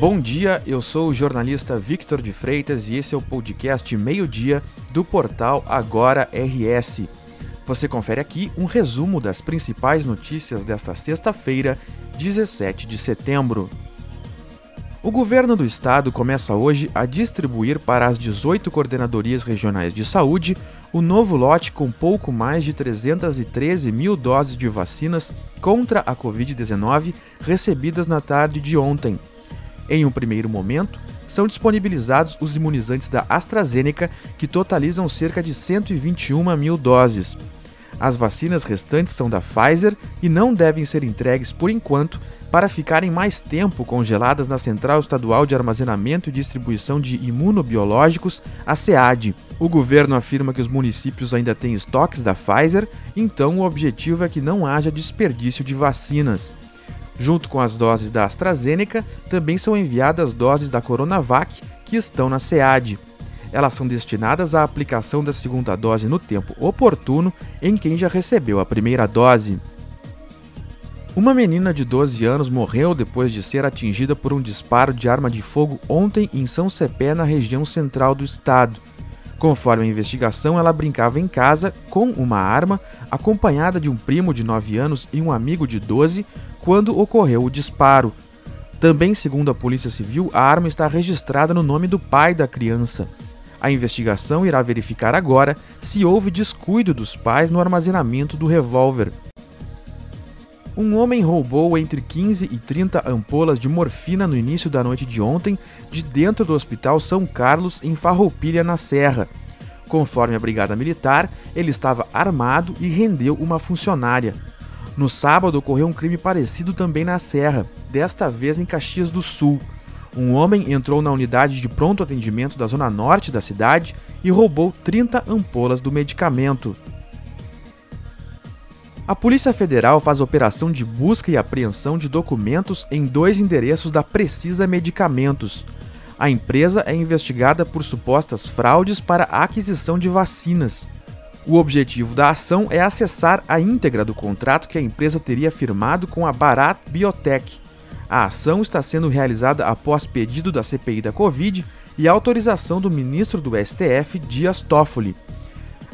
Bom dia, eu sou o jornalista Victor de Freitas e esse é o podcast Meio-Dia do portal Agora RS. Você confere aqui um resumo das principais notícias desta sexta-feira, 17 de setembro. O governo do estado começa hoje a distribuir para as 18 coordenadorias regionais de saúde o novo lote com pouco mais de 313 mil doses de vacinas contra a Covid-19 recebidas na tarde de ontem. Em um primeiro momento, são disponibilizados os imunizantes da AstraZeneca, que totalizam cerca de 121 mil doses. As vacinas restantes são da Pfizer e não devem ser entregues por enquanto para ficarem mais tempo congeladas na Central Estadual de Armazenamento e Distribuição de Imunobiológicos, a SEAD. O governo afirma que os municípios ainda têm estoques da Pfizer, então o objetivo é que não haja desperdício de vacinas. Junto com as doses da AstraZeneca, também são enviadas doses da Coronavac que estão na SEAD. Elas são destinadas à aplicação da segunda dose no tempo oportuno em quem já recebeu a primeira dose. Uma menina de 12 anos morreu depois de ser atingida por um disparo de arma de fogo ontem em São Cepé, na região central do estado. Conforme a investigação, ela brincava em casa com uma arma, acompanhada de um primo de 9 anos e um amigo de 12, quando ocorreu o disparo. Também, segundo a Polícia Civil, a arma está registrada no nome do pai da criança. A investigação irá verificar agora se houve descuido dos pais no armazenamento do revólver. Um homem roubou entre 15 e 30 ampolas de morfina no início da noite de ontem, de dentro do Hospital São Carlos, em Farroupilha, na Serra. Conforme a Brigada Militar, ele estava armado e rendeu uma funcionária. No sábado ocorreu um crime parecido também na Serra, desta vez em Caxias do Sul. Um homem entrou na unidade de pronto atendimento da zona norte da cidade e roubou 30 ampolas do medicamento. A Polícia Federal faz operação de busca e apreensão de documentos em dois endereços da Precisa Medicamentos. A empresa é investigada por supostas fraudes para a aquisição de vacinas. O objetivo da ação é acessar a íntegra do contrato que a empresa teria firmado com a Barat Biotech. A ação está sendo realizada após pedido da CPI da Covid e autorização do ministro do STF, Dias Toffoli.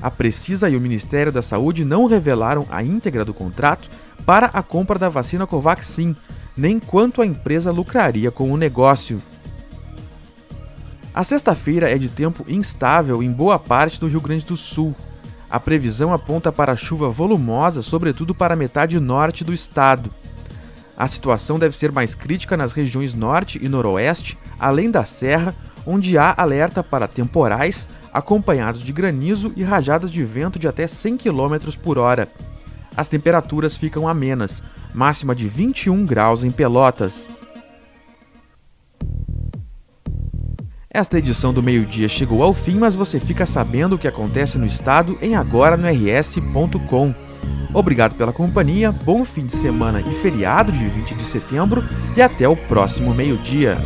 A Precisa e o Ministério da Saúde não revelaram a íntegra do contrato para a compra da vacina Covaxin, nem quanto a empresa lucraria com o negócio. A sexta-feira é de tempo instável em boa parte do Rio Grande do Sul. A previsão aponta para chuva volumosa, sobretudo para a metade norte do estado. A situação deve ser mais crítica nas regiões norte e noroeste, além da serra, onde há alerta para temporais, acompanhados de granizo e rajadas de vento de até 100 km por hora. As temperaturas ficam amenas, máxima de 21 graus em Pelotas. Esta edição do meio-dia chegou ao fim, mas você fica sabendo o que acontece no estado em agora no rs.com. Obrigado pela companhia, bom fim de semana e feriado de 20 de setembro e até o próximo meio-dia.